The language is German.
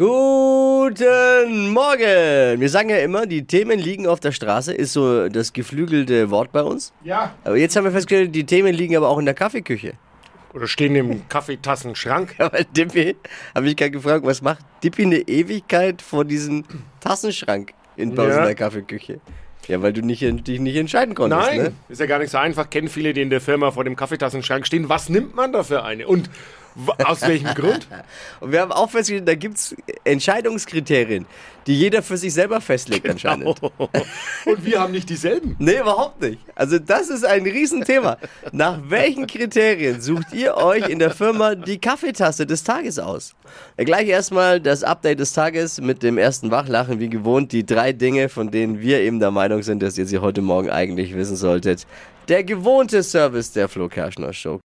Guten Morgen! Wir sagen ja immer, die Themen liegen auf der Straße, ist so das geflügelte Wort bei uns. Ja. Aber jetzt haben wir festgestellt, die Themen liegen aber auch in der Kaffeeküche. Oder stehen im Kaffeetassenschrank. Aber Dippy, habe ich gerade gefragt, was macht Dippy eine Ewigkeit vor diesem Tassenschrank in, bei uns Ja. in der Kaffeeküche? Ja, weil du nicht, dich nicht entscheiden konntest, Nein, ne? ist ja gar nicht so einfach. Kennen viele, die in der Firma vor dem Kaffeetassenschrank stehen. Was nimmt man da für eine? Und aus welchem Grund? Und wir haben auch festgestellt, da gibt es Entscheidungskriterien, die jeder für sich selber festlegt anscheinend. Und wir haben nicht dieselben. Nee, überhaupt nicht. Also das ist ein Riesenthema. Nach welchen Kriterien sucht ihr euch in der Firma die Kaffeetasse des Tages aus? Gleich erstmal das Update des Tages mit dem ersten Wachlachen, wie gewohnt, die drei Dinge, von denen wir eben der Meinung sind, dass ihr sie heute Morgen eigentlich wissen solltet. Der gewohnte Service der Flo Kerschner Show.